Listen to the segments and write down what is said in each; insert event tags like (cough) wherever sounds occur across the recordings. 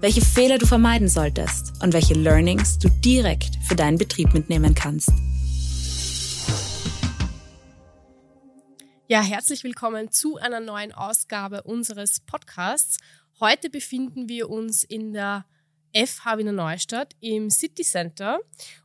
welche Fehler du vermeiden solltest und welche Learnings du direkt für deinen Betrieb mitnehmen kannst. Ja, herzlich willkommen zu einer neuen Ausgabe unseres Podcasts. Heute befinden wir uns in der FH Wiener Neustadt im City Center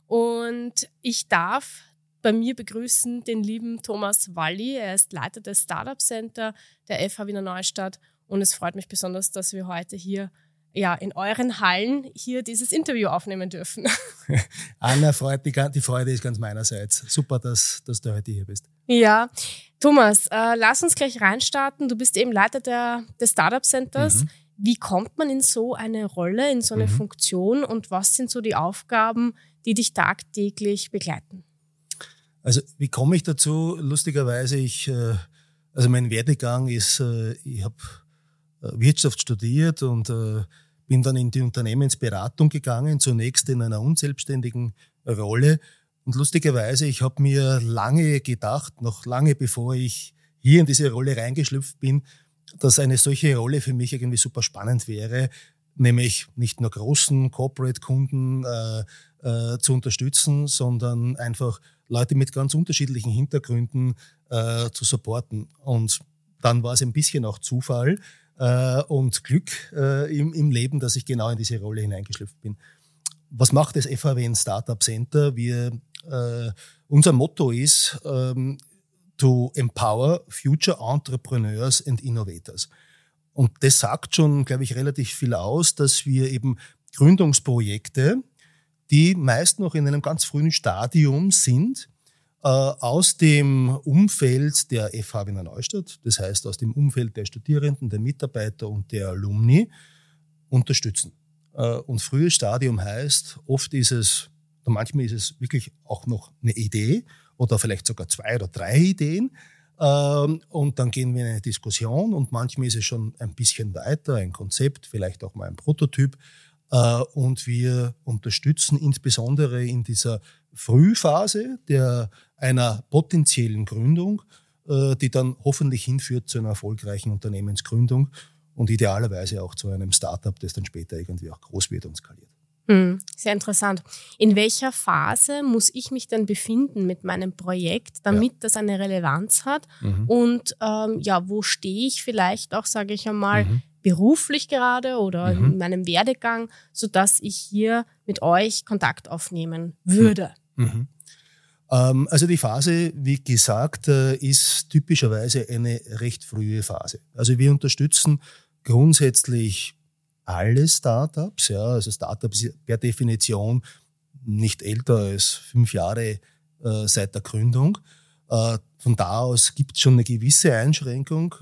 und ich darf bei mir begrüßen den lieben Thomas Walli. Er ist Leiter des Startup Center der FH Wiener Neustadt und es freut mich besonders, dass wir heute hier ja, in euren Hallen hier dieses Interview aufnehmen dürfen. (laughs) Anna, freut, die, die Freude ist ganz meinerseits. Super, dass, dass du heute hier bist. Ja, Thomas, äh, lass uns gleich reinstarten. Du bist eben Leiter der, des Startup Centers. Mhm. Wie kommt man in so eine Rolle, in so eine mhm. Funktion und was sind so die Aufgaben, die dich tagtäglich begleiten? Also wie komme ich dazu? Lustigerweise, ich, äh, also mein Werdegang ist, äh, ich habe äh, Wirtschaft studiert und bin dann in die Unternehmensberatung gegangen, zunächst in einer unselbstständigen Rolle. Und lustigerweise, ich habe mir lange gedacht, noch lange bevor ich hier in diese Rolle reingeschlüpft bin, dass eine solche Rolle für mich irgendwie super spannend wäre, nämlich nicht nur großen Corporate-Kunden äh, äh, zu unterstützen, sondern einfach Leute mit ganz unterschiedlichen Hintergründen äh, zu supporten. Und dann war es ein bisschen auch Zufall äh, und Glück äh, im, im Leben, dass ich genau in diese Rolle hineingeschlüpft bin. Was macht das FAW Startup Center? Wir, äh, unser Motto ist, ähm, to empower future entrepreneurs and innovators. Und das sagt schon, glaube ich, relativ viel aus, dass wir eben Gründungsprojekte, die meist noch in einem ganz frühen Stadium sind, aus dem Umfeld der FH Wiener Neustadt, das heißt aus dem Umfeld der Studierenden, der Mitarbeiter und der Alumni, unterstützen. Äh, und frühes Stadium heißt, oft ist es, manchmal ist es wirklich auch noch eine Idee oder vielleicht sogar zwei oder drei Ideen. Ähm, und dann gehen wir in eine Diskussion und manchmal ist es schon ein bisschen weiter, ein Konzept, vielleicht auch mal ein Prototyp. Äh, und wir unterstützen insbesondere in dieser Frühphase der, einer potenziellen Gründung, äh, die dann hoffentlich hinführt zu einer erfolgreichen Unternehmensgründung und idealerweise auch zu einem Startup, das dann später irgendwie auch groß wird und skaliert. Hm, sehr interessant. In welcher Phase muss ich mich denn befinden mit meinem Projekt, damit ja. das eine Relevanz hat? Mhm. Und ähm, ja, wo stehe ich vielleicht auch, sage ich einmal, mhm. beruflich gerade oder mhm. in meinem Werdegang, sodass ich hier mit euch Kontakt aufnehmen würde? Ähm, also die Phase, wie gesagt, äh, ist typischerweise eine recht frühe Phase. Also wir unterstützen grundsätzlich alle Startups. Ja, also Startups per Definition nicht älter als fünf Jahre äh, seit der Gründung. Äh, von da aus gibt es schon eine gewisse Einschränkung,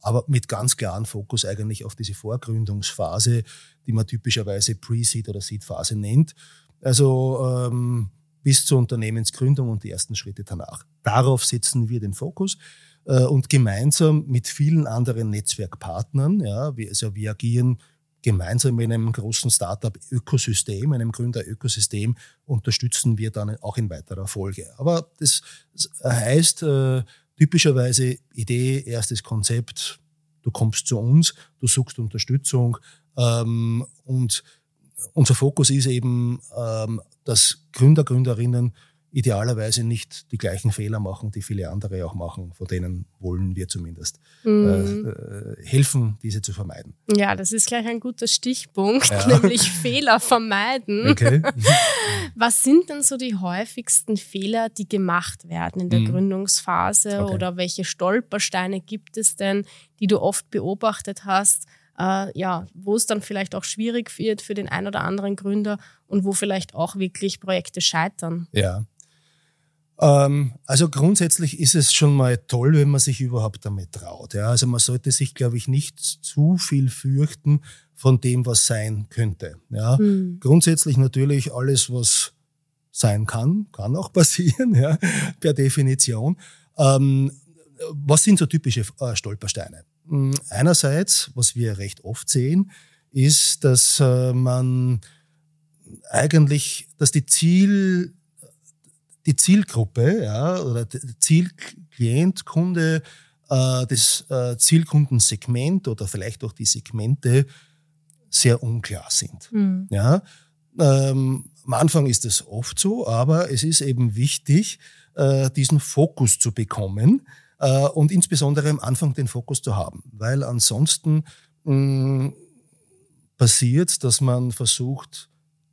aber mit ganz klaren Fokus eigentlich auf diese Vorgründungsphase, die man typischerweise Pre-Seed oder Seed-Phase nennt. Also ähm, bis zur Unternehmensgründung und die ersten Schritte danach. Darauf setzen wir den Fokus äh, und gemeinsam mit vielen anderen Netzwerkpartnern, ja, wir, also wir agieren gemeinsam in einem großen Startup-Ökosystem, einem Gründer-Ökosystem, unterstützen wir dann auch in weiterer Folge. Aber das heißt äh, typischerweise Idee, erstes Konzept, du kommst zu uns, du suchst Unterstützung ähm, und unser Fokus ist eben, ähm, dass Gründer, Gründerinnen idealerweise nicht die gleichen Fehler machen, die viele andere auch machen. Von denen wollen wir zumindest mhm. äh, helfen, diese zu vermeiden. Ja, das ist gleich ein guter Stichpunkt, ja. (laughs) nämlich Fehler vermeiden. Okay. (laughs) Was sind denn so die häufigsten Fehler, die gemacht werden in der mhm. Gründungsphase okay. oder welche Stolpersteine gibt es denn, die du oft beobachtet hast? Äh, ja, wo es dann vielleicht auch schwierig wird für den einen oder anderen Gründer und wo vielleicht auch wirklich Projekte scheitern. Ja, ähm, also grundsätzlich ist es schon mal toll, wenn man sich überhaupt damit traut. Ja, also man sollte sich, glaube ich, nicht zu viel fürchten von dem, was sein könnte. Ja. Mhm. Grundsätzlich natürlich alles, was sein kann, kann auch (laughs) passieren, ja, per Definition. Ähm, was sind so typische äh, Stolpersteine? Hm, einerseits, was wir recht oft sehen, ist, dass äh, man eigentlich, dass die Ziel, die Zielgruppe, ja, oder Zielklient, Kunde, äh, das äh, Zielkundensegment oder vielleicht auch die Segmente sehr unklar sind. Mhm. Ja, ähm, am Anfang ist es oft so, aber es ist eben wichtig, äh, diesen Fokus zu bekommen äh, und insbesondere am Anfang den Fokus zu haben, weil ansonsten mh, passiert, dass man versucht,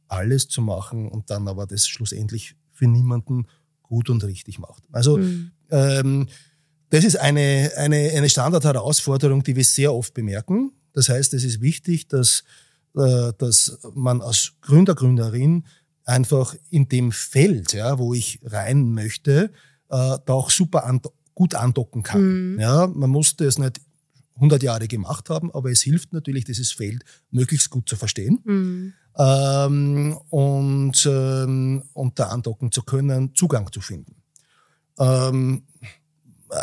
alles zu machen und dann aber das schlussendlich für niemanden gut und richtig macht. Also mhm. ähm, das ist eine, eine, eine Standardherausforderung, die wir sehr oft bemerken. Das heißt, es ist wichtig, dass, äh, dass man als Gründer, Gründerin einfach in dem Feld, ja, wo ich rein möchte, äh, da auch super an, gut andocken kann. Mhm. Ja, man musste es nicht 100 Jahre gemacht haben, aber es hilft natürlich, dieses Feld möglichst gut zu verstehen mhm. ähm, und, ähm, und da andocken zu können, Zugang zu finden. Ähm,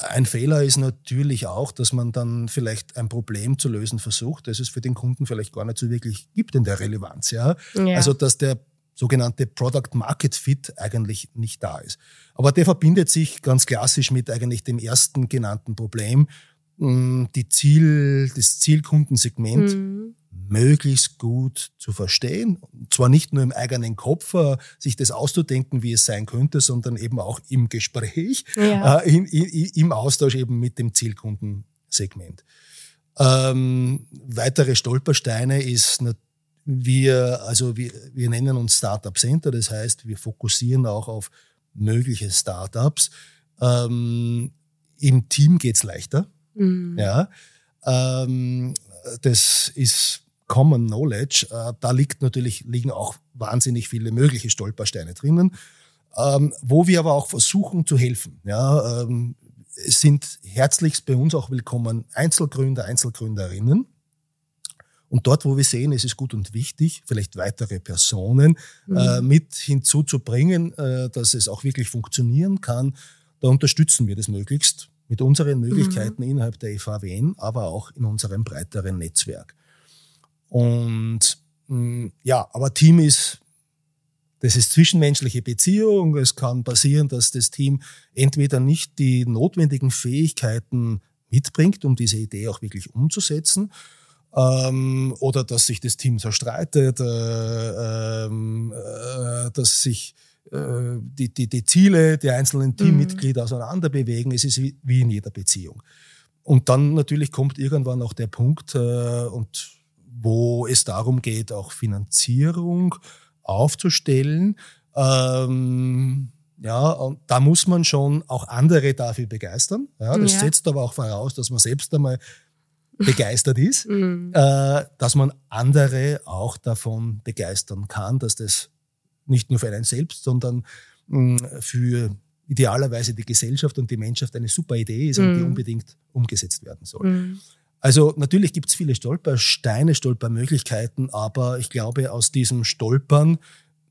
ein Fehler ist natürlich auch, dass man dann vielleicht ein Problem zu lösen versucht, das es für den Kunden vielleicht gar nicht so wirklich gibt in der Relevanz. Ja? ja. Also dass der sogenannte Product Market Fit eigentlich nicht da ist. Aber der verbindet sich ganz klassisch mit eigentlich dem ersten genannten Problem, die Ziel, das Zielkundensegment mhm. möglichst gut zu verstehen. Und zwar nicht nur im eigenen Kopf, äh, sich das auszudenken, wie es sein könnte, sondern eben auch im Gespräch, ja. äh, in, in, im Austausch eben mit dem Zielkundensegment. Ähm, weitere Stolpersteine ist wir, also wir, wir nennen uns Startup Center, das heißt, wir fokussieren auch auf mögliche Startups. Ähm, Im Team geht's leichter. Mhm. Ja, ähm, das ist Common Knowledge. Äh, da liegt natürlich, liegen auch wahnsinnig viele mögliche Stolpersteine drinnen, ähm, wo wir aber auch versuchen zu helfen. Ja, ähm, es sind herzlichst bei uns auch willkommen Einzelgründer, Einzelgründerinnen. Und dort, wo wir sehen, es ist gut und wichtig, vielleicht weitere Personen mhm. äh, mit hinzuzubringen, äh, dass es auch wirklich funktionieren kann, da unterstützen wir das möglichst mit unseren Möglichkeiten mhm. innerhalb der EVWN, aber auch in unserem breiteren Netzwerk. Und mh, mm, ja, aber Team ist, das ist zwischenmenschliche Beziehung. Es kann passieren, dass das Team entweder nicht die notwendigen Fähigkeiten mitbringt, um diese Idee auch wirklich umzusetzen, ähm, oder dass sich das Team zerstreitet, äh, ähm, äh, dass sich äh, die, die, die Ziele der einzelnen Teammitglieder mhm. auseinander bewegen. Es ist wie, wie in jeder Beziehung. Und dann natürlich kommt irgendwann auch der Punkt, äh, und wo es darum geht, auch Finanzierung aufzustellen. Ähm, ja, und da muss man schon auch andere dafür begeistern. Ja, das ja. setzt aber auch voraus, dass man selbst einmal begeistert ist, (laughs) mhm. äh, dass man andere auch davon begeistern kann, dass das nicht nur für einen selbst, sondern mh, mm, für idealerweise die Gesellschaft und die Menschheit eine super Idee ist mm. und die mhm. unbedingt umgesetzt werden soll. Mm. Also natürlich gibt es viele Stolpersteine, Stolpermöglichkeiten, aber ich glaube, aus diesem Stolpern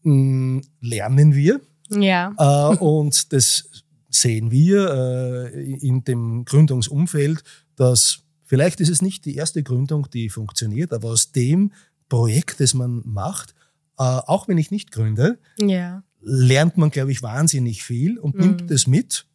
mh, mm, lernen wir. Ja. Äh, und das sehen wir äh, in dem Gründungsumfeld, dass vielleicht ist es nicht die erste Gründung, die funktioniert, aber aus dem Projekt, das man macht, äh, auch wenn ich nicht gründe, ja. lernt man, glaube ich, wahnsinnig viel und mhm. nimmt es mit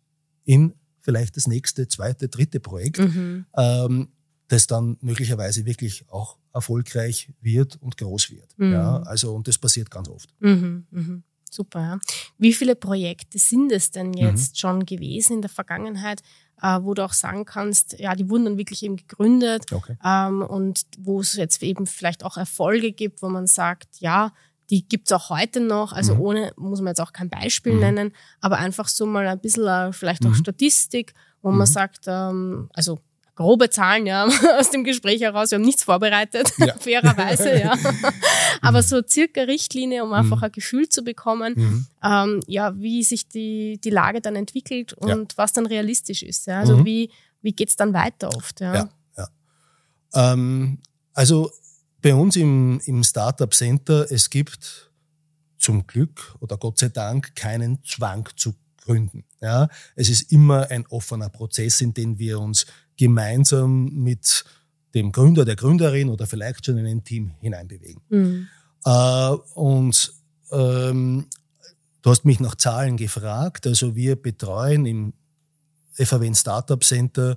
in vielleicht das nächste, zweite, dritte Projekt, mhm. ähm, das dann möglicherweise wirklich auch erfolgreich wird und groß wird. Mhm. Ja, also, und das passiert ganz oft. Mhm. Mhm. Super. Ja. Wie viele Projekte sind es denn jetzt mhm. schon gewesen in der Vergangenheit, äh, wo du auch sagen kannst, ja, die wurden dann wirklich eben gegründet okay. ähm, und wo es jetzt eben vielleicht auch Erfolge gibt, wo man sagt, ja, die gibt's auch heute noch, also mhm. ohne, muss man jetzt auch kein Beispiel mhm. nennen, aber einfach so mal ein bisschen uh, vielleicht auch mhm. Statistik, wo man mhm. sagt, ähm, also grobe Zahlen ja (laughs) aus dem Gespräch heraus, wir haben nichts vorbereitet, (laughs) ja. fairerweise, ja. (laughs) aber so circa Richtlinie, um einfach mhm. ein Gefühl zu bekommen, mhm. ähm, ja, wie sich die, die Lage dann entwickelt und ja. was dann realistisch ist. Ja. Also wie, wie geht's dann weiter oft, ja. ja, ja. Ähm, also bei uns im, im Startup Center, es gibt zum Glück oder Gott sei Dank keinen Zwang zu gründen. Ja, es ist immer ein offener Prozess, in den wir uns gemeinsam mit dem Gründer, der Gründerin oder vielleicht schon in ein Team hineinbewegen. Mhm. Äh, und ähm, du hast mich nach Zahlen gefragt. Also wir betreuen im FAW Startup Center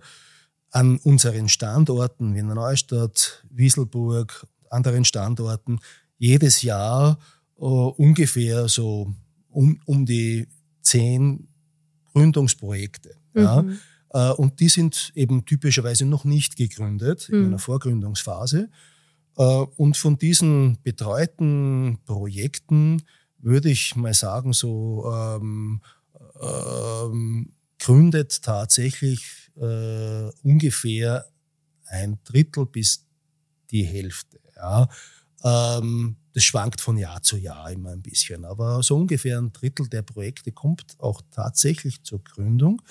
an unseren Standorten, Wiener Neustadt, Wieselburg, anderen Standorten, jedes Jahr äh, ungefähr so um, um die zehn Gründungsprojekte. Mhm. Ja. Äh, und die sind eben typischerweise noch nicht gegründet mhm. in einer Vorgründungsphase. Äh, und von diesen betreuten Projekten würde ich mal sagen, so ähm, ähm, gründet tatsächlich äh, ungefähr ein Drittel bis die Hälfte. Ja. Ähm, das schwankt von Jahr zu Jahr immer ein bisschen, aber so ungefähr ein Drittel der Projekte kommt auch tatsächlich zur Gründung.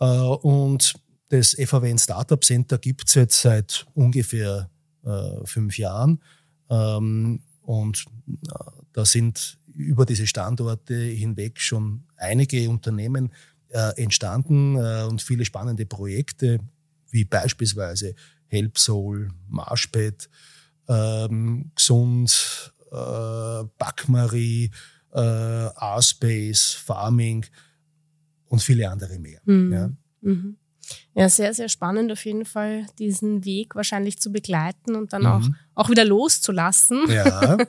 Äh, und das FAWN Startup Center gibt es jetzt seit ungefähr äh, fünf Jahren. Ähm, und äh, da sind über diese Standorte hinweg schon einige Unternehmen entstanden und viele spannende Projekte, wie beispielsweise HelpSoul, Marshpad, ähm, Gesund, äh, Backmarie, äh, R-Space, Farming und viele andere mehr. Mhm. Ja. Mhm. Ja, sehr, sehr spannend auf jeden Fall, diesen Weg wahrscheinlich zu begleiten und dann mhm. auch, auch wieder loszulassen. Ja, (laughs) ja.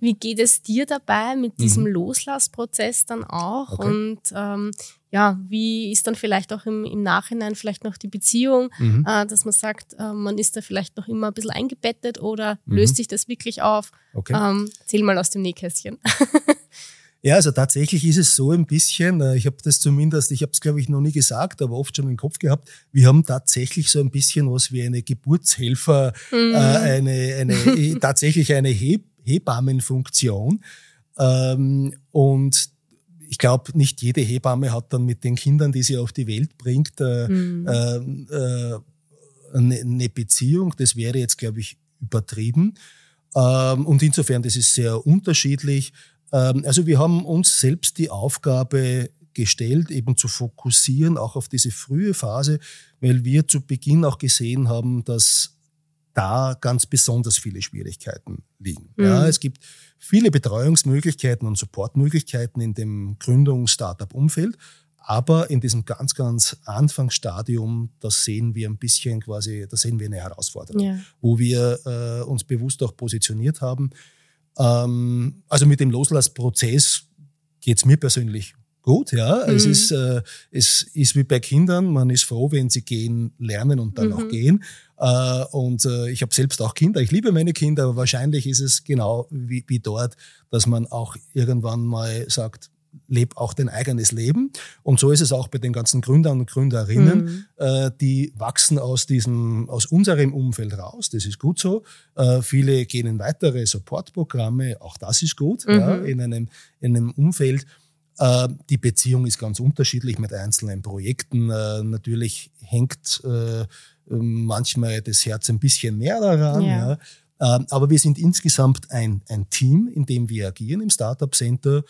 Wie geht es dir dabei mit diesem mhm. Loslassprozess dann auch? Okay. Und ähm, ja, wie ist dann vielleicht auch im, im Nachhinein vielleicht noch die Beziehung, mhm. äh, dass man sagt, äh, man ist da vielleicht noch immer ein bisschen eingebettet oder mhm. löst sich das wirklich auf? Okay. Ähm, zähl mal aus dem Nähkästchen. (laughs) Ja, also tatsächlich ist es so ein bisschen, äh, ich habe das zumindest, ich habe es glaube ich noch nie gesagt, aber oft schon im Kopf gehabt, wir haben tatsächlich so ein bisschen was wie eine Geburtshelfer, mhm. äh, eine, eine (laughs) tatsächlich eine Heb Hebammenfunktion. Ähm, und ich glaube, nicht jede Hebamme hat dann mit den Kindern, die sie auf die Welt bringt, äh, mhm. äh, äh, eine Beziehung. Das wäre jetzt, glaube ich, übertrieben. Ähm, und insofern, das ist sehr unterschiedlich. Ähm, also wir haben uns selbst die Aufgabe gestellt, eben zu fokussieren, auch auf diese frühe Phase, weil wir zu Beginn auch gesehen haben, dass da ganz besonders viele Schwierigkeiten liegen. Mhm. Ja, es gibt viele Betreuungsmöglichkeiten und Supportmöglichkeiten in dem Gründungs-Startup-Umfeld, aber in diesem ganz, ganz Anfangsstadium, da sehen wir ein bisschen quasi, da sehen wir eine Herausforderung, ja. wo wir äh, uns bewusst auch positioniert haben. Ähm, also mit dem Loslassprozess geht es mir persönlich gut. Ja, mhm. es ist äh, es ist wie bei Kindern. Man ist froh, wenn sie gehen, lernen und dann mhm. auch gehen. Äh, und äh, ich habe selbst auch Kinder. Ich liebe meine Kinder, aber wahrscheinlich ist es genau wie, wie dort, dass man auch irgendwann mal sagt, leb auch dein eigenes Leben. Und so ist es auch bei den ganzen Gründern und Gründerinnen. Mhm. Äh, die wachsen aus diesem, aus unserem Umfeld raus. Das ist gut so. Äh, viele gehen in weitere Supportprogramme. Auch das ist gut, mhm. ja, in einem, in einem Umfeld. Äh, die Beziehung ist ganz unterschiedlich mit einzelnen Projekten. Äh, natürlich hängt äh, manchmal das Herz ein bisschen mehr daran. Ja. ja. Ähm, aber wir sind insgesamt ein, ein Team, in dem wir agieren im Startup Center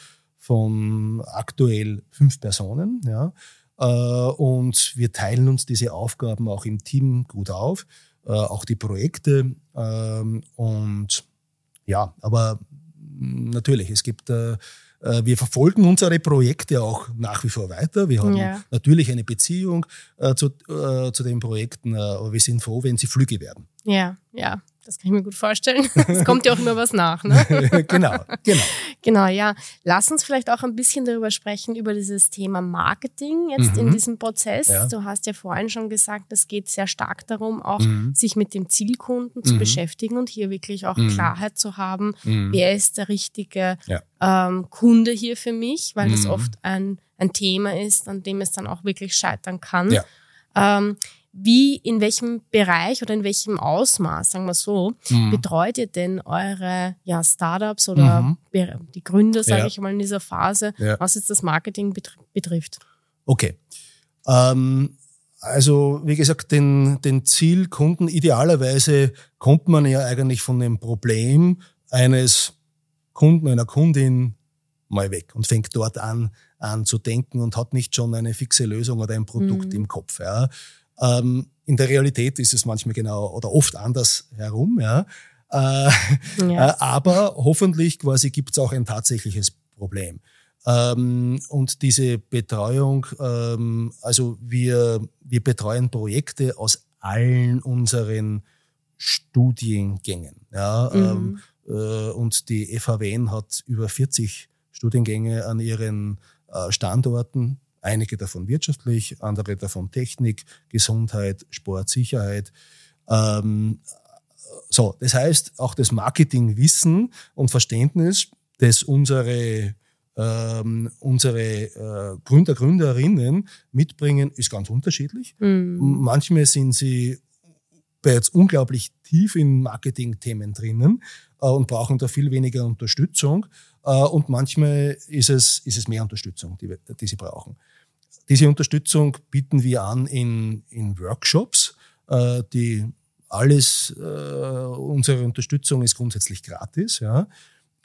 von aktuell fünf Personen. Ja. Äh, und wir teilen uns diese Aufgaben auch im Team gut auf, äh, auch die Projekte. Ähm, und ja, aber natürlich, es gibt äh, wir verfolgen unsere Projekte auch nach wie vor weiter. Wir haben ja. natürlich eine Beziehung äh, zu, äh, zu den Projekten, äh, aber wir sind froh, wenn sie Flüge werden. Ja, ja. Das kann ich mir gut vorstellen. (laughs) Es kommt ja auch immer was nach. Ne? (laughs) genau, genau. Genau, ja. Lass uns vielleicht auch ein bisschen darüber sprechen, über dieses Thema Marketing jetzt mhm. in diesem Prozess. Ja. Du hast ja vorhin schon gesagt, es geht sehr stark darum, auch mhm. sich mit dem Zielkunden zu mhm. beschäftigen und hier wirklich auch mhm. Klarheit zu haben, mhm. wer ist der richtige ja. ähm, Kunde hier für mich, weil das mhm. oft ein, ein Thema ist, an dem es dann auch wirklich scheitern kann. Ja. Ähm, wie, in welchem Bereich oder in welchem Ausmaß, sagen wir so, mhm. betreut ihr denn eure ja, Startups oder mhm. die Gründer, sage ja. ich mal, in dieser Phase, ja. was jetzt das Marketing betrifft? Okay. Ähm, also wie gesagt, den, den Zielkunden, idealerweise kommt man ja eigentlich von dem Problem eines Kunden, einer Kundin mal weg und fängt dort an, an zu denken und hat nicht schon eine fixe Lösung oder ein Produkt mhm. im Kopf. Ja. Ähm, in der Realität ist es manchmal genau oder oft anders herum. Ja. Äh, ja. Äh, aber hoffentlich quasi gibt es auch ein tatsächliches Problem. Ähm, und diese Betreuung, ähm, also wir, wir betreuen Projekte aus allen unseren Studiengängen. Ja, mhm. ähm, äh, und die FHWN hat über 40 Studiengänge an ihren äh, Standorten, einige davon wirtschaftlich, andere davon Technik, Gesundheit, Sport, Sicherheit. Ähm, so, das heißt, auch das Marketingwissen und Verständnis, das unsere ähm, unsere äh, Gründer, Gründerinnen mitbringen, ist ganz unterschiedlich. Mhm. Manchmal sind sie bereits unglaublich tief in Marketing-Themen drinnen äh, und brauchen da viel weniger Unterstützung. Äh, und manchmal ist es, ist es mehr Unterstützung, die, die sie brauchen. Diese Unterstützung bieten wir an in, in Workshops, äh, die alles, äh, unsere Unterstützung ist grundsätzlich gratis. Ja.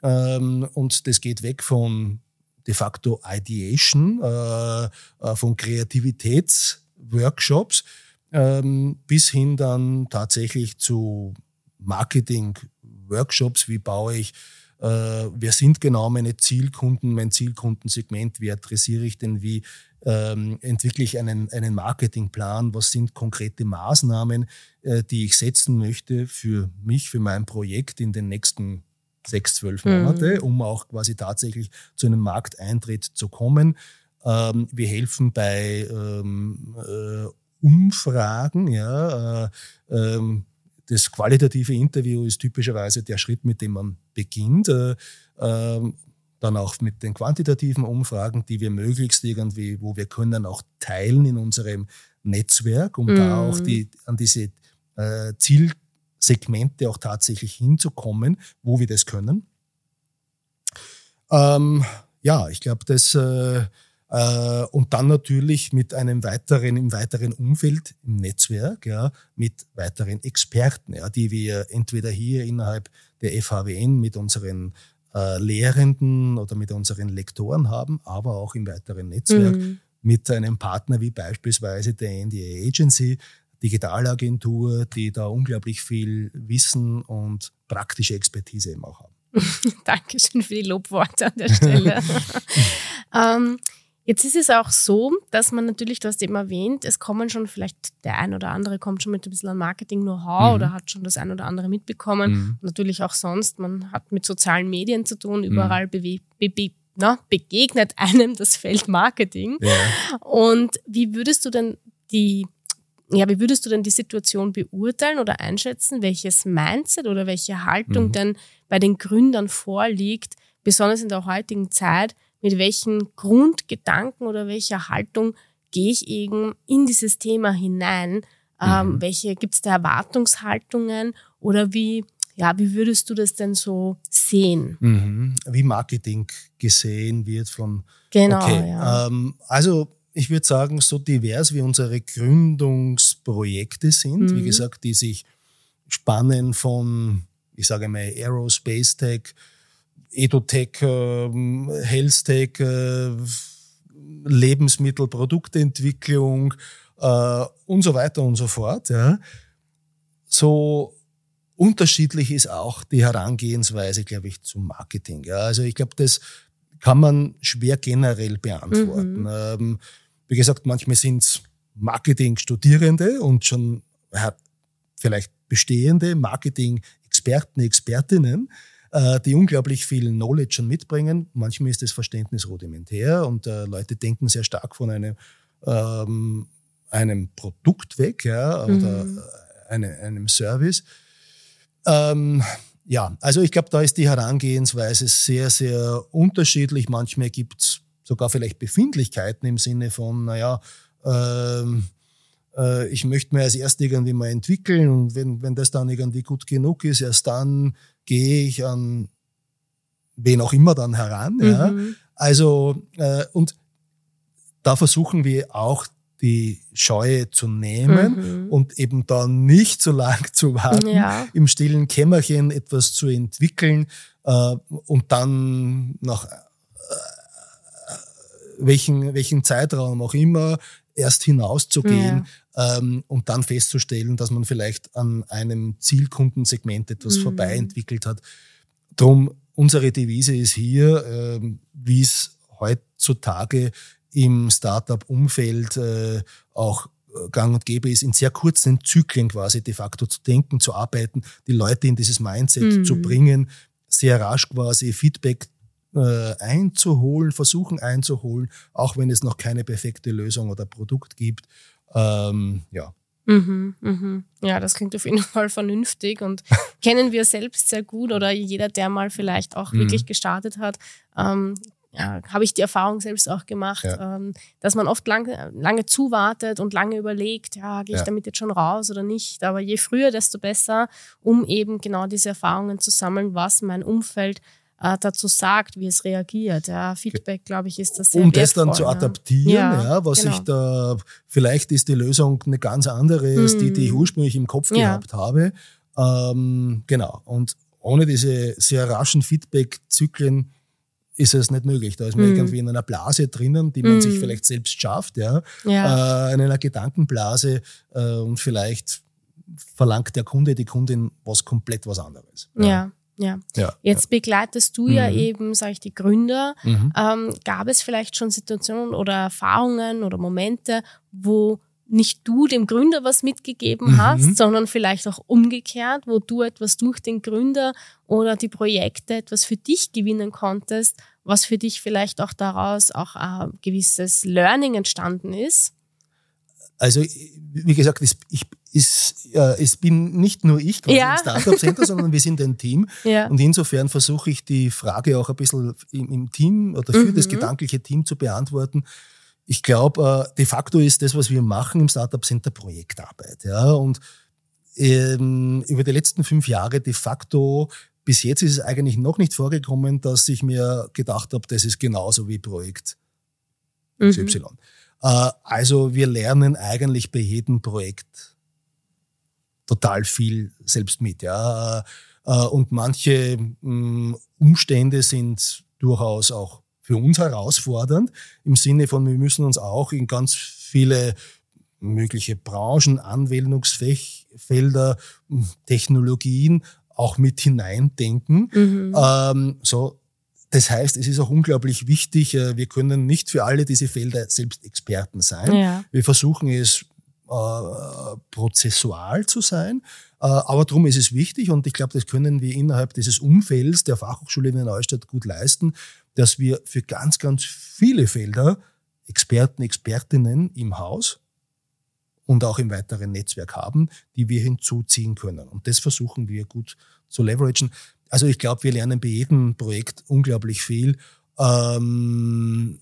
Ähm, und das geht weg von de facto Ideation, äh, äh, von Kreativitätsworkshops ähm, bis hin dann tatsächlich zu Marketing-Workshops, wie baue ich äh, wer sind genau meine Zielkunden, mein Zielkundensegment, wie adressiere ich denn, wie ähm, entwickle ich einen, einen Marketingplan, was sind konkrete Maßnahmen, äh, die ich setzen möchte für mich, für mein Projekt in den nächsten sechs, zwölf Monate, mhm. um auch quasi tatsächlich zu einem Markteintritt zu kommen. Ähm, wir helfen bei ähm, äh, Umfragen, ja, äh, ähm, das qualitative Interview ist typischerweise der Schritt, mit dem man beginnt. Äh, ähm, dann auch mit den quantitativen Umfragen, die wir möglichst irgendwie, wo wir können, auch teilen in unserem Netzwerk, um mm. da auch mhm. die, an diese äh, Zielsegmente auch tatsächlich hinzukommen, wo wir das können. Ähm, ja, ich glaube, das äh, äh, und dann natürlich mit einem weiteren, im weiteren Umfeld, im Netzwerk, ja, mit weiteren Experten, ja, die wir entweder hier innerhalb der FHWN mit unseren äh, Lehrenden oder mit unseren Lektoren haben, aber auch im weiteren Netzwerk mhm. mit einem Partner wie beispielsweise der NDA Agency, Digitalagentur, die da unglaublich viel Wissen und praktische Expertise eben auch haben. (laughs) Dankeschön für die Lobworte an der Stelle. (laughs) ähm, Jetzt ist es auch so, dass man natürlich, du hast eben erwähnt, es kommen schon vielleicht der ein oder andere kommt schon mit ein bisschen an Marketing-Know-how mhm. oder hat schon das ein oder andere mitbekommen. Mhm. natürlich auch sonst, man hat mit sozialen Medien zu tun, überall mhm. be be na, begegnet (laughs) einem das Feld Marketing. Ja. Und wie würdest du denn die ja, wie würdest du denn die Situation beurteilen oder einschätzen, welches Mindset oder welche Haltung mhm. denn bei den Gründern vorliegt, besonders in der heutigen Zeit, mit welchen Grundgedanken oder welcher Haltung gehe ich eben in dieses Thema hinein? Ähm, mhm. welche gibt es da Erwartungshaltungen oder wie, ja, wie würdest du das denn so sehen? Mhm. Wie Marketing gesehen wird von. Genau. Okay. Ja. Ähm, also ich würde sagen, so divers wie unsere Gründungsprojekte sind, mhm. wie gesagt, die sich spannen von, ich sage mal, Aerospace Tech, Edutech, ähm, Health-Tech, äh, Lebensmittel, Produktentwicklung äh, und so weiter und so fort. Ja. So unterschiedlich ist auch die Herangehensweise, glaube ich, zum Marketing. Ja. Also ich glaube, das kann man schwer generell beantworten. Mhm. Ähm, wie gesagt, manchmal sind es Marketing-Studierende und schon ja, vielleicht bestehende Marketing-Experten, Expertinnen, äh, die unglaublich viel Knowledge schon mitbringen. Manchmal ist das Verständnis rudimentär und äh, Leute denken sehr stark von einem, ähm, einem Produkt weg ja, oder mhm. eine, einem Service. Ähm, ja, also ich glaube, da ist die Herangehensweise sehr, sehr unterschiedlich. Manchmal gibt es sogar vielleicht Befindlichkeiten im Sinne von, naja, ähm, äh, ich möchte mir als erst irgendwie mal entwickeln und wenn, wenn das dann irgendwie gut genug ist, erst dann gehe ich an wen auch immer dann heran. Mhm. Ja. Also, äh, und da versuchen wir auch die Scheue zu nehmen mhm. und eben dann nicht so lang zu warten, ja. im stillen Kämmerchen etwas zu entwickeln äh, und dann nach äh, welchen, welchen Zeitraum auch immer erst hinauszugehen ja. ähm, und dann festzustellen, dass man vielleicht an einem Zielkundensegment etwas mhm. vorbei entwickelt hat. Drum unsere Devise ist hier, ähm, wie es heutzutage im Startup-Umfeld äh, auch äh, gang und gäbe ist, in sehr kurzen Zyklen quasi de facto zu denken, zu arbeiten, die Leute in dieses Mindset mhm. zu bringen, sehr rasch quasi Feedback äh, einzuholen, versuchen einzuholen, auch wenn es noch keine perfekte Lösung oder Produkt gibt. Ähm, ja. Mhm, mhm. Ja, das klingt auf jeden (laughs) Fall vernünftig und (laughs) kennen wir selbst sehr gut oder jeder, der mal vielleicht auch mhm. wirklich gestartet hat, ähm, ja, habe ich die Erfahrung selbst auch gemacht, ja. ähm, dass man oft lange, lange zuwartet und lange überlegt, ja, gehe ich ja. damit jetzt schon raus oder nicht. Aber je früher, desto besser, um eben genau diese Erfahrungen zu sammeln, was mein Umfeld äh, dazu sagt, wie es reagiert. Ja, Feedback, glaube ich, ist das sehr Um das dann zu adaptieren, ja, ja was genau. ich da, vielleicht ist die Lösung eine ganz andere, als die, die ich mhm. ursprünglich im Kopf gehabt habe. Ähm, genau. Und ohne diese sehr raschen Feedback-Zyklen ist es nicht möglich. Da ist man mm. irgendwie in einer Blase drinnen, die man mm. sich vielleicht selbst schafft, ja, ja. Äh, in einer Gedankenblase äh, und vielleicht verlangt der Kunde, die Kundin was komplett was anderes. Ja. ja. Ja. ja. Jetzt begleitest du mhm. ja eben, sage ich, die Gründer. Mhm. Ähm, gab es vielleicht schon Situationen oder Erfahrungen oder Momente, wo nicht du dem Gründer was mitgegeben mhm. hast, sondern vielleicht auch umgekehrt, wo du etwas durch den Gründer oder die Projekte etwas für dich gewinnen konntest, was für dich vielleicht auch daraus auch ein gewisses Learning entstanden ist? Also, wie gesagt, ich, ist, äh, es bin nicht nur ich quasi ja. im Startup Center, sondern wir sind ein Team. (laughs) Ja. Und insofern versuche ich die Frage auch ein bisschen im, im Team oder für mhm. das gedankliche Team zu beantworten. Ich glaube, äh, de facto ist das, was wir machen im Startup Center Projektarbeit. Ja? Und ähm, über die letzten fünf Jahre de facto bis jetzt ist es eigentlich noch nicht vorgekommen, dass ich mir gedacht habe, das ist genauso wie Projekt mhm. Y. Äh, also wir lernen eigentlich bei jedem Projekt total viel selbst mit. Ja. Äh, und manche mm, Umstände sind durchaus auch für uns herausfordernd, im Sinne von, wir müssen uns auch in ganz viele mögliche Branchen, Anwendungsfelder, Technologien auch mit hineindenken. Mhm. Ähm, so, das heißt, es ist auch unglaublich wichtig, äh, wir können nicht für alle diese Felder selbst Experten sein. Ja. Wir versuchen es äh, prozessual zu sein. Äh, aber darum ist es wichtig und ich glaube, das können wir innerhalb dieses Umfelds der Fachhochschule in Neustadt gut leisten, dass wir für ganz, ganz viele Felder Experten, Expertinnen im Haus und auch im weiteren Netzwerk haben, die wir hinzuziehen können. Und das versuchen wir gut zu leveragen. Also ich glaube, wir lernen bei jedem Projekt unglaublich viel. Ähm,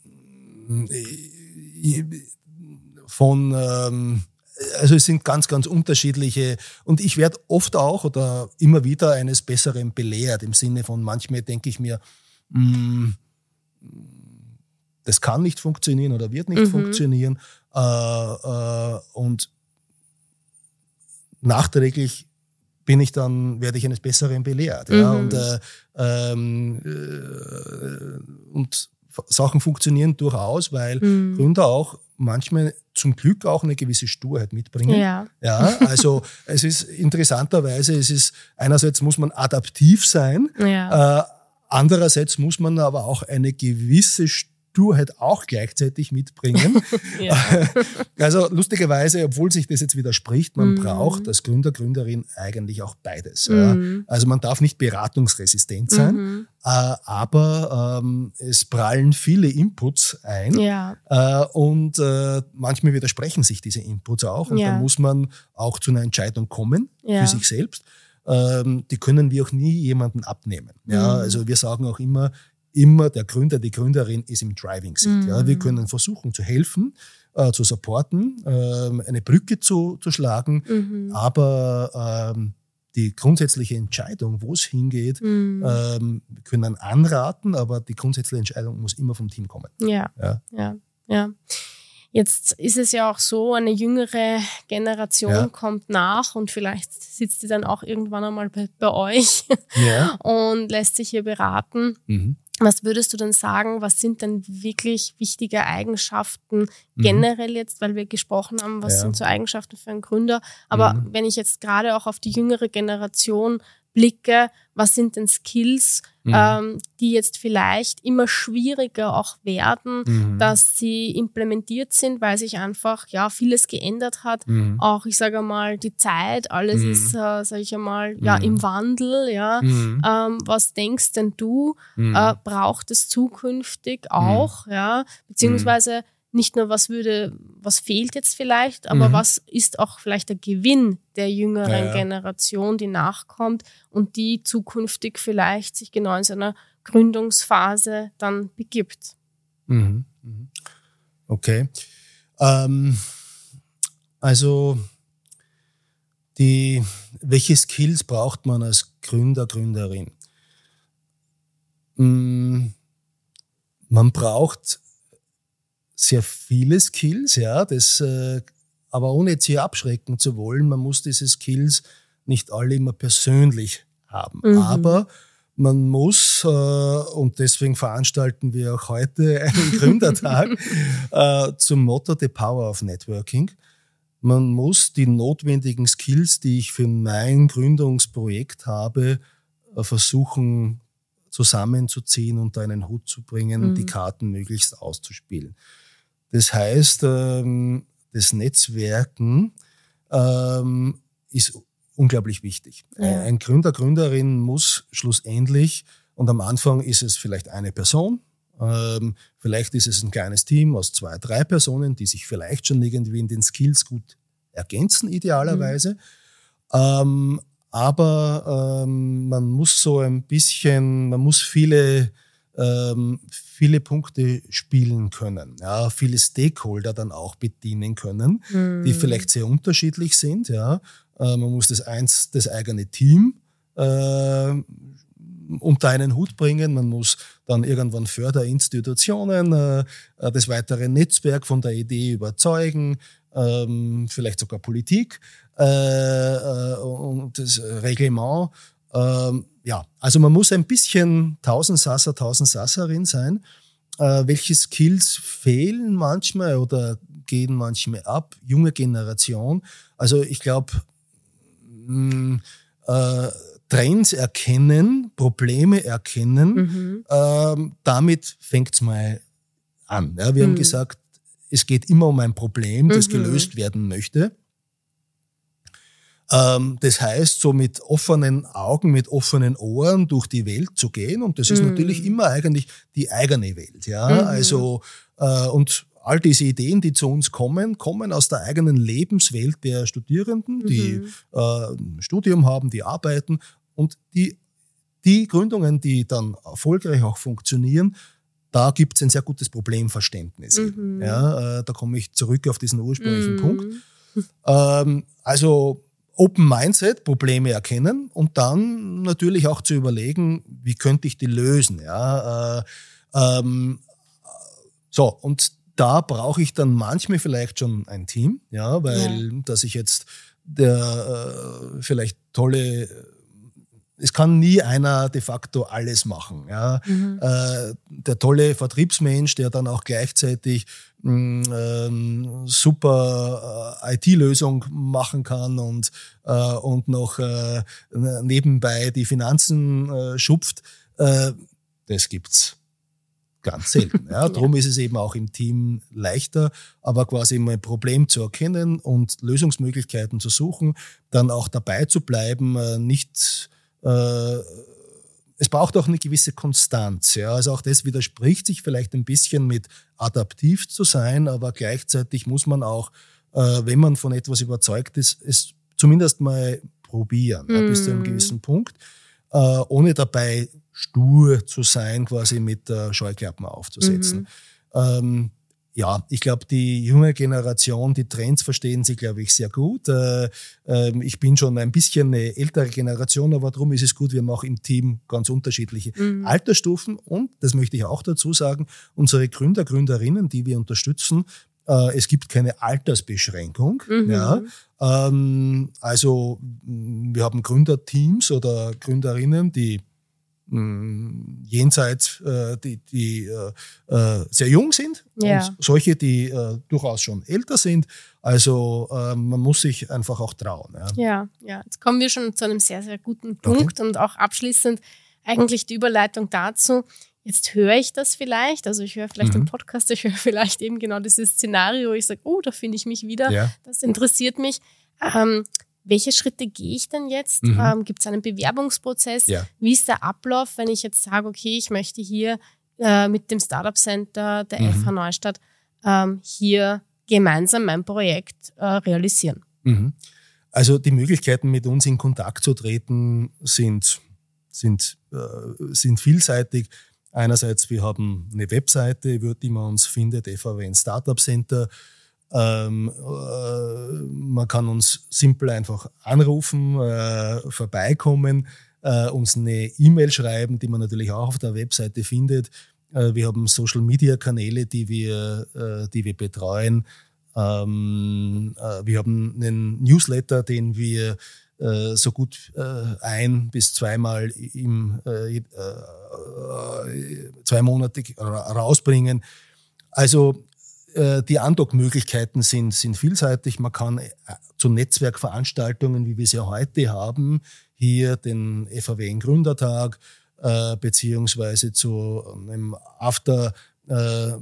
von ähm, also es sind ganz, ganz unterschiedliche und ich werde oft auch oder immer wieder eines Besseren belehrt im Sinne von manchmal denke ich mir, mh, mm, das kann nicht funktionieren oder wird nicht mhm. funktionieren äh, äh, und nachträglich bin ich dann, werde ich eines Besseren belehrt. Mhm. Ja, und, äh, ähm, äh, und Sachen funktionieren durchaus, weil mhm. Gründer auch manchmal zum Glück auch eine gewisse Sturheit mitbringen. Ja. ja also (laughs) es ist interessanterweise, es ist einerseits muss man adaptiv sein, ja. äh, andererseits muss man aber auch eine gewisse Sturheit Sturheit auch gleichzeitig mitbringen. (laughs) (laughs) also lustigerweise, obwohl sich das jetzt widerspricht, man mhm. braucht als Gründer, Gründerin eigentlich auch beides. Mhm. Also man darf nicht beratungsresistent sein, mhm. äh, aber ähm, es prallen viele Inputs ein ja. äh, und äh, manchmal widersprechen sich diese Inputs auch und ja. dann muss man auch zu einer Entscheidung kommen ja. für sich selbst. Ähm, die können wir auch nie jemanden abnehmen. Ja, mhm. also wir sagen auch immer, immer der Gründer, die Gründerin ist im Driving Seat. Mhm. Ja. Wir mhm. können versuchen zu helfen, äh, zu supporten, äh, eine Brücke zu, zu schlagen, mhm. aber ähm, die grundsätzliche Entscheidung, wo es hingeht, mhm. ähm, wir können anraten, aber die grundsätzliche Entscheidung muss immer vom Team kommen. Ja, ja, ja. ja. Jetzt ist es ja auch so, eine jüngere Generation Ja. kommt nach und vielleicht sitzt die dann auch irgendwann einmal bei, bei euch Ja. (laughs) und lässt sich hier beraten. Mhm. Was würdest du denn sagen, was sind denn wirklich wichtige Eigenschaften Mhm. generell jetzt, weil wir gesprochen haben, was Ja. sind so Eigenschaften für einen Gründer? Aber Mhm. wenn ich jetzt gerade auch auf die jüngere Generation blicke, was sind denn Skills, Mhm. ähm, die jetzt vielleicht immer schwieriger auch werden, Mhm. dass sie implementiert sind, weil sich einfach ja vieles geändert hat. Mhm. Auch ich sage mal die Zeit, alles Mhm. ist, äh, sage ich einmal, ja Mhm. im Wandel. Ja, Mhm. ähm, was denkst denn du? Äh, braucht es zukünftig auch, ja, beziehungsweise nicht nur was würde, was fehlt jetzt vielleicht, aber Mhm. was ist auch vielleicht der Gewinn der jüngeren Ja, ja. Generation, die nachkommt und die zukünftig vielleicht sich genau in seiner Gründungsphase dann begibt. Mhm. Mhm. Okay. Ähm, also, die, welche Skills braucht man als Gründer, Gründerin? Mm, Man braucht sehr viele Skills, ja, das, äh, aber ohne jetzt hier abschrecken zu wollen, man muss diese Skills nicht alle immer persönlich haben. Mhm. Aber man muss, äh, und deswegen veranstalten wir auch heute (laughs) einen Gründertag (laughs) äh, zum Motto The Power of Networking. Man muss die notwendigen Skills, die ich für mein Gründungsprojekt habe, äh, versuchen zusammenzuziehen, unter einen Hut zu bringen, Mhm. die Karten möglichst auszuspielen. Das heißt, ähm, das Netzwerken ähm, ist unglaublich wichtig. Ja. Ein Gründer, Gründerin muss schlussendlich, und am Anfang ist es vielleicht eine Person, ähm, vielleicht ist es ein kleines Team aus zwei, drei Personen, die sich vielleicht schon irgendwie in den Skills gut ergänzen, idealerweise. Ähm, aber man muss so ein bisschen, man muss viele, ähm, viele Punkte spielen können, ja, viele Stakeholder dann auch bedienen können, Mhm. die vielleicht sehr unterschiedlich sind. Ja. Äh, man muss das eins, das eigene Team äh, unter einen Hut bringen. Man muss dann irgendwann Förderinstitutionen, äh, äh, das weitere Netzwerk von der Idee überzeugen, ähm, vielleicht sogar Politik äh, äh, und das Reglement. Ähm, ja, also man muss ein bisschen Tausendsasser, Tausendsasserin sein. Äh, welche Skills fehlen manchmal oder gehen manchmal ab? Junge Generation. Also ich glaube, äh, Trends erkennen, Probleme erkennen, Mhm. ähm, damit fängt's mal an. Ja, wir haben Mhm. gesagt, es geht immer um ein Problem, das Mhm. gelöst werden möchte. Ähm, das heißt, so mit offenen Augen, mit offenen Ohren durch die Welt zu gehen. Und das ist Mhm. natürlich immer eigentlich die eigene Welt. Ja, Mhm. also, äh, und all diese Ideen, die zu uns kommen, kommen aus der eigenen Lebenswelt der Studierenden, die Mhm. äh, ein Studium haben, die arbeiten und die, die Gründungen, die dann erfolgreich auch funktionieren, da gibt es ein sehr gutes Problemverständnis. Mhm. Ja, äh, da komme ich zurück auf diesen ursprünglichen Mhm. Punkt. Ähm, also Open Mindset, Probleme erkennen und dann natürlich auch zu überlegen, wie könnte ich die lösen. Ja, äh, ähm, so, und da brauche ich dann manchmal vielleicht schon ein Team, ja, weil dass ich jetzt der äh, vielleicht tolle, es kann nie einer de facto alles machen. Ja. Mhm. Äh, der tolle Vertriebsmensch, der dann auch gleichzeitig mh, ähm, super äh, IT-Lösung machen kann und, äh, und noch äh, nebenbei die Finanzen äh, schupft, äh, das gibt's ganz selten. Ja. (laughs) Darum ist es eben auch im Team leichter, aber quasi mal ein Problem zu erkennen und Lösungsmöglichkeiten zu suchen, dann auch dabei zu bleiben, äh, nicht äh, es braucht auch eine gewisse Konstanz. Ja. Also auch das widerspricht sich vielleicht ein bisschen mit adaptiv zu sein, aber gleichzeitig muss man auch, äh, wenn man von etwas überzeugt ist, es zumindest mal probieren, ja, bis zu einem Mhm. gewissen Punkt, äh, ohne dabei stur zu sein, quasi mit äh, Scheuklappen aufzusetzen. Mhm. Ähm, ja, ich glaube, die junge Generation, die Trends verstehen sie, glaube ich, sehr gut. Äh, ähm, ich bin schon ein bisschen eine ältere Generation, aber darum ist es gut, wir haben auch im Team ganz unterschiedliche Mhm. Altersstufen und, das möchte ich auch dazu sagen, unsere Gründer, Gründerinnen, die wir unterstützen, Äh, es gibt keine Altersbeschränkung. Mhm. Ja. Ähm, also wir haben Gründerteams oder Gründerinnen, die jenseits, äh, die, die äh, äh, sehr jung sind ja. und solche, die äh, durchaus schon älter sind. Also äh, man muss sich einfach auch trauen. Ja. ja, ja. Jetzt kommen wir schon zu einem sehr, sehr guten Punkt okay. und auch abschließend eigentlich die Überleitung dazu. Jetzt höre ich das vielleicht, also ich höre vielleicht mhm. den Podcast, ich höre (laughs) vielleicht eben genau dieses Szenario, ich sage, oh, da finde ich mich wieder, ja. das interessiert mich. Ähm, welche Schritte gehe ich denn jetzt? Mhm. Ähm, Gibt es einen Bewerbungsprozess? Ja. Wie ist der Ablauf, wenn ich jetzt sage, okay, ich möchte hier äh, mit dem Startup Center der mhm. FH Neustadt ähm, hier gemeinsam mein Projekt äh, realisieren? Mhm. Also die Möglichkeiten, mit uns in Kontakt zu treten, sind, sind, äh, sind vielseitig. Einerseits, wir haben eine Webseite, über die man uns findet, FAWN Startup Center. Ähm, äh, man kann uns simpel einfach anrufen, äh, vorbeikommen, äh, uns eine E-Mail schreiben, die man natürlich auch auf der Webseite findet. Äh, wir haben Social-Media-Kanäle, die wir, äh, die wir betreuen. Ähm, äh, wir haben einen Newsletter, den wir so gut ein bis zweimal im zweimonatig rausbringen. Also äh, die Andockmöglichkeiten sind, sind vielseitig. Man kann äh, zu Netzwerkveranstaltungen, wie wir sie heute haben, hier den FAW Gründertag, äh, beziehungsweise zu einem After, äh, äh,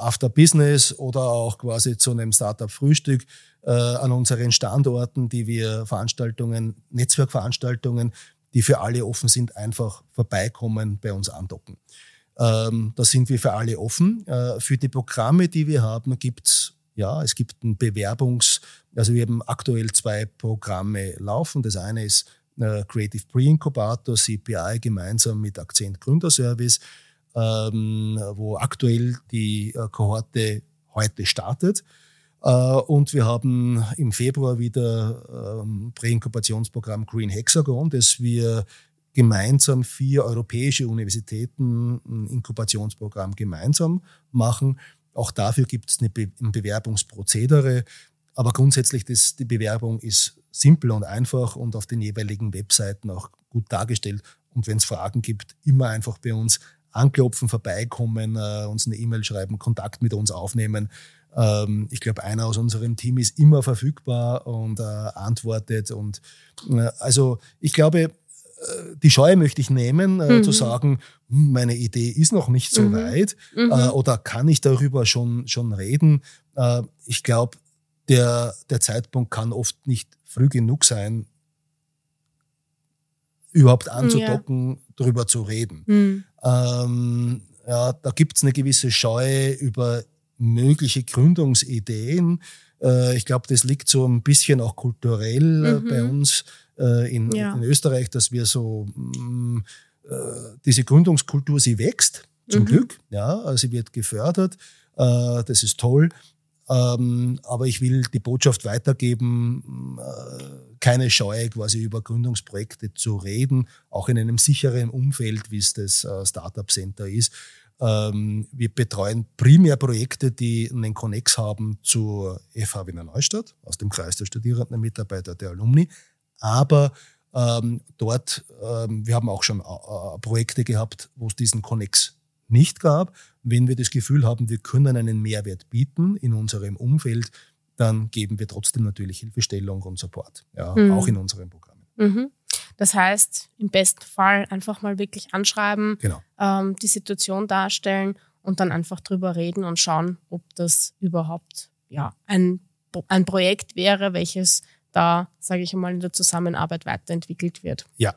After Business oder auch quasi zu einem Startup-Frühstück äh, an unseren Standorten, die wir Veranstaltungen, Netzwerkveranstaltungen, die für alle offen sind, einfach vorbeikommen, bei uns andocken. Ähm, da sind wir für alle offen. Äh, für die Programme, die wir haben, gibt's ja, es gibt ein Bewerbungs-, also wir haben aktuell zwei Programme laufen. Das eine ist äh, Creative Pre-Incubator, CPI, gemeinsam mit Akzent Gründerservice, ähm, wo aktuell die äh, Kohorte heute startet. Äh, und wir haben im Februar wieder ähm, Präinkubationsprogramm Green Hexagon, das wir gemeinsam vier europäische Universitäten ein Inkubationsprogramm gemeinsam machen. Auch dafür gibt es ein Bewerbungsprozedere. Aber grundsätzlich, das, die Bewerbung ist simpel und einfach und auf den jeweiligen Webseiten auch gut dargestellt. Und wenn es Fragen gibt, immer einfach bei uns anklopfen, vorbeikommen, äh, uns eine E-Mail schreiben, Kontakt mit uns aufnehmen. Ähm, ich glaube, einer aus unserem Team ist immer verfügbar und äh, antwortet. Und äh, also ich glaube, die Scheu möchte ich nehmen, äh, mhm. zu sagen, hm, meine Idee ist noch nicht so mhm. weit mhm. Äh, oder kann ich darüber schon, schon reden. Äh, ich glaube, der, der Zeitpunkt kann oft nicht früh genug sein, überhaupt anzudocken, ja. darüber zu reden. Mhm. Ähm, ja, da gibt es eine gewisse Scheu über mögliche Gründungsideen. Äh, ich glaube, das liegt so ein bisschen auch kulturell äh, bei mhm. uns äh, in, ja. in, Österreich, dass wir so mh, mm, äh, diese Gründungskultur, sie wächst zum mhm. Glück, ja, also sie wird gefördert, äh, das ist toll. Ähm, aber ich will die Botschaft weitergeben, äh, keine Scheu, quasi über Gründungsprojekte zu reden, auch in einem sicheren Umfeld, wie es das äh, Startup Center ist. Ähm, wir betreuen primär Projekte, die einen Connex haben zur FH Wiener Neustadt, aus dem Kreis der Studierenden, Mitarbeiter der Alumni, aber ähm, dort, ähm, wir haben auch schon äh, äh, Projekte gehabt, wo es diesen Connex nicht gab. Wenn wir das Gefühl haben, wir können einen Mehrwert bieten in unserem Umfeld, dann geben wir trotzdem natürlich Hilfestellung und Support, ja, mhm. auch in unseren Programmen. Mhm. Das heißt, im besten Fall einfach mal wirklich anschreiben, genau. ähm, die Situation darstellen und dann einfach drüber reden und schauen, ob das überhaupt ja, ein, ein Projekt wäre, welches da, sage ich einmal, in der Zusammenarbeit weiterentwickelt wird. Ja.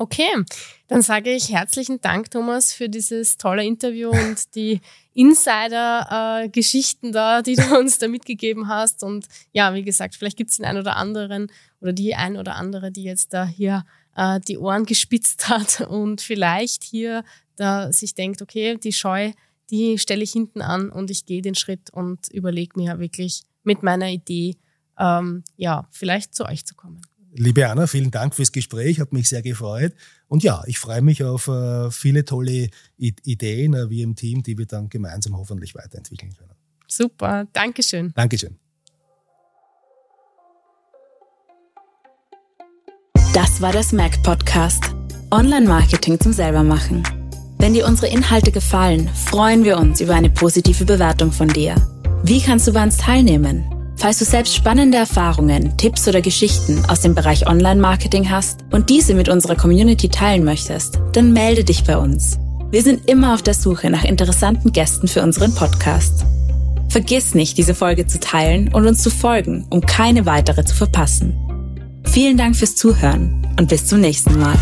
Okay, dann sage ich herzlichen Dank, Thomas, für dieses tolle Interview und (laughs) die Insider-Geschichten da, die du uns da mitgegeben hast. Und ja, wie gesagt, vielleicht gibt es den einen oder anderen oder die ein oder andere, die jetzt da hier äh, die Ohren gespitzt hat und vielleicht hier da sich denkt, okay, die Scheu, die stelle ich hinten an und ich gehe den Schritt und überlege mir wirklich mit meiner Idee, ähm, ja, vielleicht zu euch zu kommen. Liebe Anna, vielen Dank fürs Gespräch, hat mich sehr gefreut. Und ja, ich freue mich auf äh, viele tolle Ideen äh, wie im Team, die wir dann gemeinsam hoffentlich weiterentwickeln können. Super, Dankeschön. Dankeschön. Das war der Smack Podcast. Online-Marketing zum Selbermachen. Wenn dir unsere Inhalte gefallen, freuen wir uns über eine positive Bewertung von dir. Wie kannst du bei uns teilnehmen? Falls du selbst spannende Erfahrungen, Tipps oder Geschichten aus dem Bereich Online-Marketing hast und diese mit unserer Community teilen möchtest, dann melde dich bei uns. Wir sind immer auf der Suche nach interessanten Gästen für unseren Podcast. Vergiss nicht, diese Folge zu teilen und uns zu folgen, um keine weitere zu verpassen. Vielen Dank fürs Zuhören und bis zum nächsten Mal.